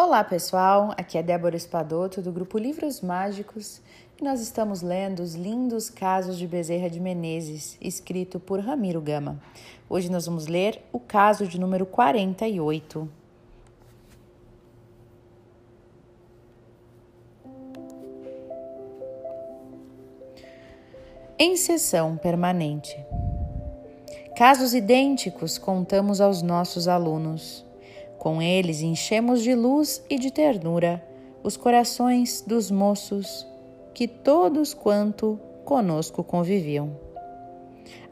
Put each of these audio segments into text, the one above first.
Olá pessoal, aqui é Débora Espadoto do grupo Livros Mágicos e nós estamos lendo os lindos casos de Bezerra de Menezes, escrito por Ramiro Gama. Hoje nós vamos ler o caso de número 48. Em sessão permanente. Casos idênticos contamos aos nossos alunos. Com eles enchemos de luz e de ternura os corações dos moços que todos quanto conosco conviviam.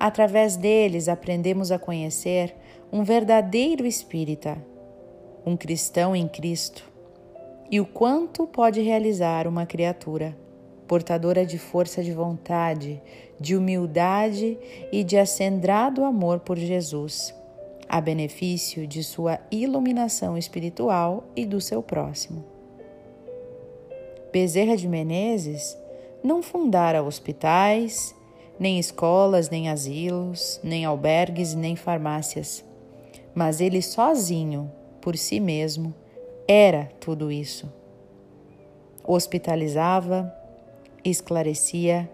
Através deles aprendemos a conhecer um verdadeiro espírita, um cristão em Cristo, e o quanto pode realizar uma criatura portadora de força de vontade, de humildade e de acendrado amor por Jesus a benefício de sua iluminação espiritual e do seu próximo. Bezerra de Menezes não fundara hospitais, nem escolas, nem asilos, nem albergues, nem farmácias, mas ele sozinho, por si mesmo, era tudo isso. Hospitalizava, esclarecia,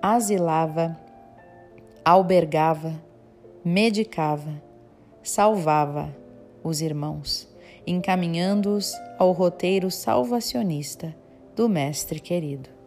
asilava, albergava, medicava salvava os irmãos, encaminhando-os ao roteiro salvacionista do Mestre querido.